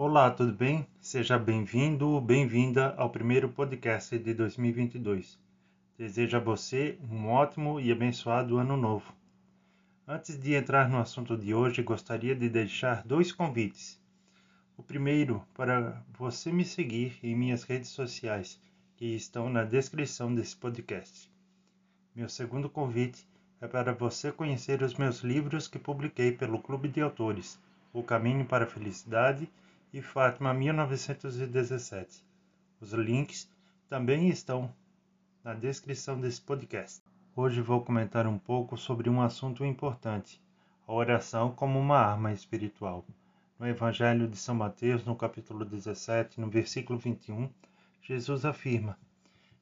Olá, tudo bem? Seja bem-vindo ou bem-vinda ao primeiro podcast de 2022. Desejo a você um ótimo e abençoado ano novo. Antes de entrar no assunto de hoje, gostaria de deixar dois convites. O primeiro, para você me seguir em minhas redes sociais, que estão na descrição desse podcast. Meu segundo convite é para você conhecer os meus livros que publiquei pelo Clube de Autores o Caminho para a Felicidade e Fátima 1917. Os links também estão na descrição desse podcast. Hoje vou comentar um pouco sobre um assunto importante: a oração como uma arma espiritual. No Evangelho de São Mateus, no capítulo 17, no versículo 21, Jesus afirma: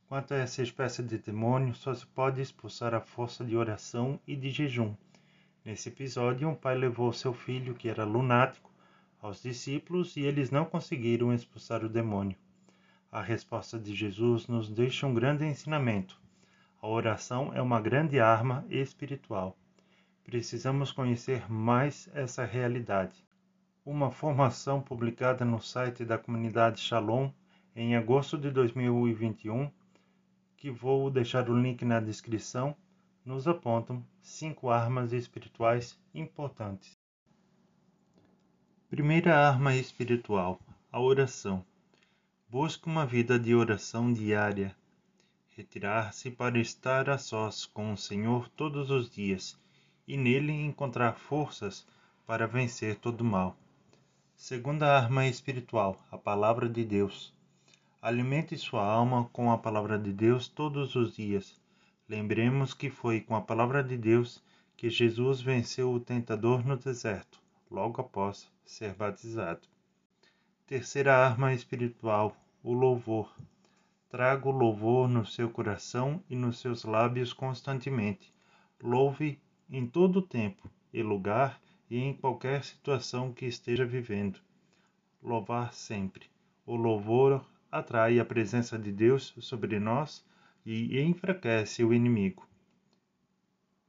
Quanto a essa espécie de demônio, só se pode expulsar a força de oração e de jejum. Nesse episódio, um pai levou seu filho, que era lunático, aos discípulos e eles não conseguiram expulsar o demônio. A resposta de Jesus nos deixa um grande ensinamento. A oração é uma grande arma espiritual. Precisamos conhecer mais essa realidade. Uma formação publicada no site da comunidade Shalom em agosto de 2021, que vou deixar o link na descrição, nos apontam cinco armas espirituais importantes. Primeira arma espiritual: a oração. Busque uma vida de oração diária. Retirar-se para estar a sós com o Senhor todos os dias e nele encontrar forças para vencer todo mal. Segunda arma espiritual: a palavra de Deus. Alimente sua alma com a palavra de Deus todos os dias Lembremos que foi com a palavra de Deus que Jesus venceu o tentador no deserto, logo após ser batizado. Terceira arma espiritual, o louvor. Traga o louvor no seu coração e nos seus lábios constantemente. Louve em todo o tempo e lugar e em qualquer situação que esteja vivendo. Louvar sempre. O louvor atrai a presença de Deus sobre nós e enfraquece o inimigo.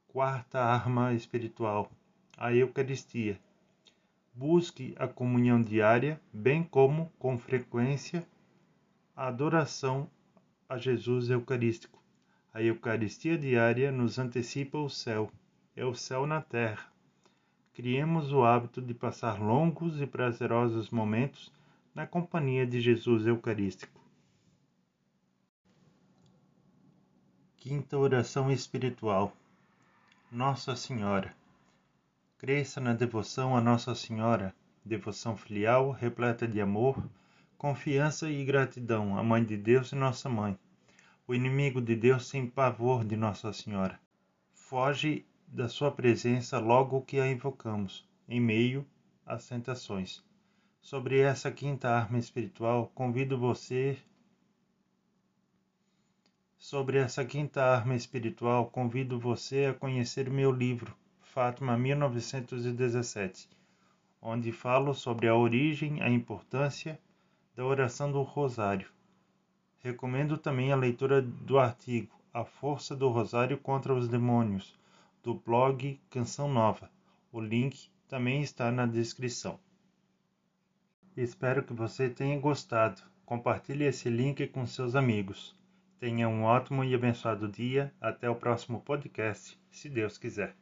Quarta arma espiritual: a Eucaristia. Busque a comunhão diária, bem como, com frequência, a adoração a Jesus Eucarístico. A Eucaristia diária nos antecipa o céu, é o céu na terra. Criemos o hábito de passar longos e prazerosos momentos na companhia de Jesus Eucarístico. Quinta oração espiritual. Nossa Senhora. Cresça na devoção a Nossa Senhora, devoção filial, repleta de amor, confiança e gratidão à Mãe de Deus e Nossa Mãe. O inimigo de Deus tem pavor de Nossa Senhora. Foge da sua presença logo que a invocamos, em meio às tentações. Sobre essa quinta arma espiritual, convido você Sobre essa quinta arma espiritual, convido você a conhecer meu livro, Fátima 1917, onde falo sobre a origem e a importância da oração do Rosário. Recomendo também a leitura do artigo A Força do Rosário contra os Demônios, do blog Canção Nova. O link também está na descrição. Espero que você tenha gostado. Compartilhe esse link com seus amigos. Tenha um ótimo e abençoado dia. Até o próximo podcast, se Deus quiser.